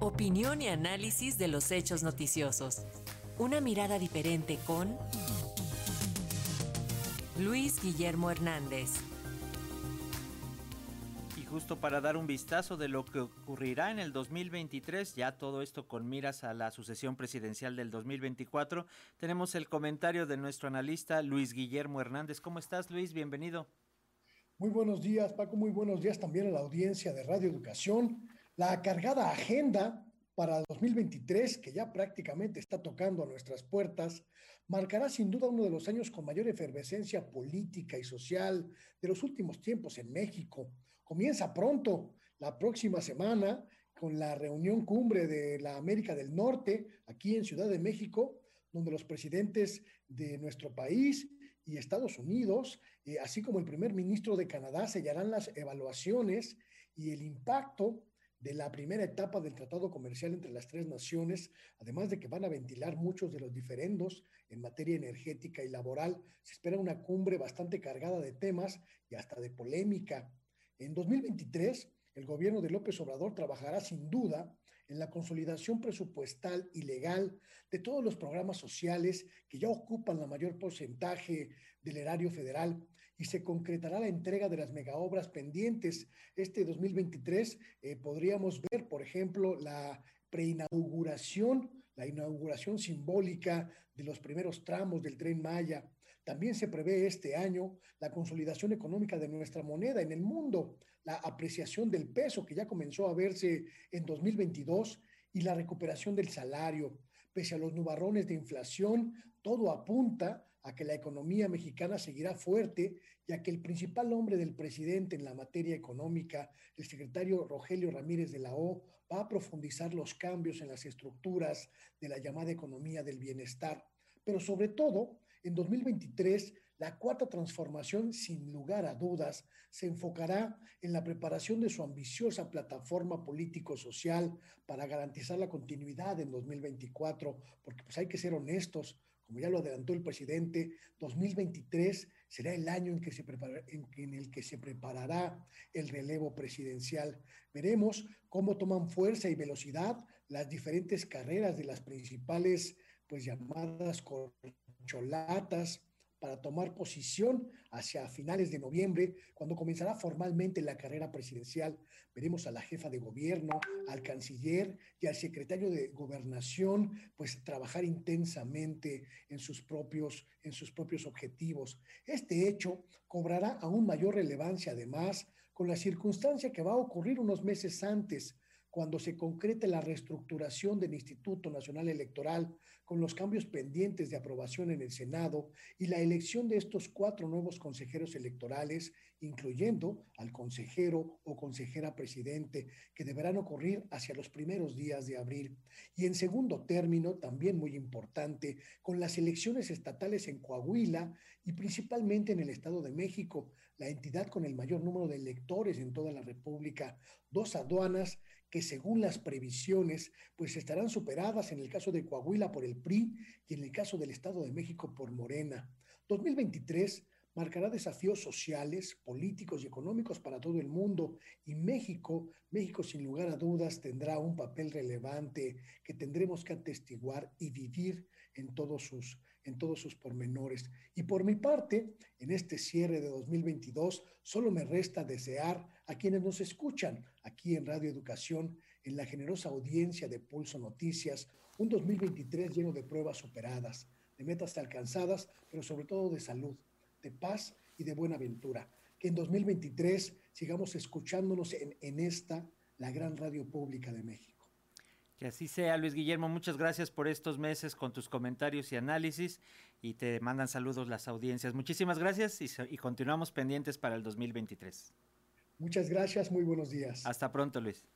Opinión y análisis de los hechos noticiosos. Una mirada diferente con Luis Guillermo Hernández. Y justo para dar un vistazo de lo que ocurrirá en el 2023, ya todo esto con miras a la sucesión presidencial del 2024, tenemos el comentario de nuestro analista Luis Guillermo Hernández. ¿Cómo estás, Luis? Bienvenido. Muy buenos días, Paco. Muy buenos días también a la audiencia de Radio Educación. La cargada agenda para 2023, que ya prácticamente está tocando a nuestras puertas, marcará sin duda uno de los años con mayor efervescencia política y social de los últimos tiempos en México. Comienza pronto, la próxima semana, con la reunión cumbre de la América del Norte, aquí en Ciudad de México, donde los presidentes de nuestro país y Estados Unidos, eh, así como el primer ministro de Canadá, sellarán las evaluaciones y el impacto de la primera etapa del tratado comercial entre las tres naciones, además de que van a ventilar muchos de los diferendos en materia energética y laboral, se espera una cumbre bastante cargada de temas y hasta de polémica. En 2023, el gobierno de López Obrador trabajará sin duda en la consolidación presupuestal y legal de todos los programas sociales que ya ocupan la mayor porcentaje del erario federal y se concretará la entrega de las megaobras pendientes. Este 2023 eh, podríamos ver, por ejemplo, la preinauguración, la inauguración simbólica de los primeros tramos del tren Maya. También se prevé este año la consolidación económica de nuestra moneda en el mundo, la apreciación del peso que ya comenzó a verse en 2022 y la recuperación del salario. Pese a los nubarrones de inflación, todo apunta a que la economía mexicana seguirá fuerte y a que el principal hombre del presidente en la materia económica, el secretario Rogelio Ramírez de la O, va a profundizar los cambios en las estructuras de la llamada economía del bienestar. Pero sobre todo, en 2023, la cuarta transformación, sin lugar a dudas, se enfocará en la preparación de su ambiciosa plataforma político-social para garantizar la continuidad en 2024, porque pues hay que ser honestos, como ya lo adelantó el presidente, 2023 será el año en, que se en, en, el que se preparará el relevo presidencial. Veremos cómo toman fuerza y velocidad las diferentes carreras de las principales pues llamadas corcholatas para tomar posición hacia finales de noviembre, cuando comenzará formalmente la carrera presidencial. Veremos a la jefa de gobierno, al canciller y al secretario de gobernación, pues trabajar intensamente en sus propios, en sus propios objetivos. Este hecho cobrará aún mayor relevancia, además, con la circunstancia que va a ocurrir unos meses antes, cuando se concrete la reestructuración del Instituto Nacional Electoral con los cambios pendientes de aprobación en el Senado y la elección de estos cuatro nuevos consejeros electorales, incluyendo al consejero o consejera presidente, que deberán ocurrir hacia los primeros días de abril. Y en segundo término, también muy importante, con las elecciones estatales en Coahuila y principalmente en el Estado de México, la entidad con el mayor número de electores en toda la República, dos aduanas que según las previsiones, pues estarán superadas en el caso de Coahuila por el PRI y en el caso del Estado de México por Morena. 2023 marcará desafíos sociales, políticos y económicos para todo el mundo y México, México sin lugar a dudas tendrá un papel relevante que tendremos que atestiguar y vivir en todos sus en todos sus pormenores. Y por mi parte, en este cierre de 2022, solo me resta desear a quienes nos escuchan aquí en Radio Educación, en la generosa audiencia de Pulso Noticias, un 2023 lleno de pruebas superadas, de metas alcanzadas, pero sobre todo de salud de paz y de buena aventura. Que en 2023 sigamos escuchándonos en, en esta, la gran radio pública de México. Que así sea, Luis Guillermo. Muchas gracias por estos meses con tus comentarios y análisis y te mandan saludos las audiencias. Muchísimas gracias y, y continuamos pendientes para el 2023. Muchas gracias, muy buenos días. Hasta pronto, Luis.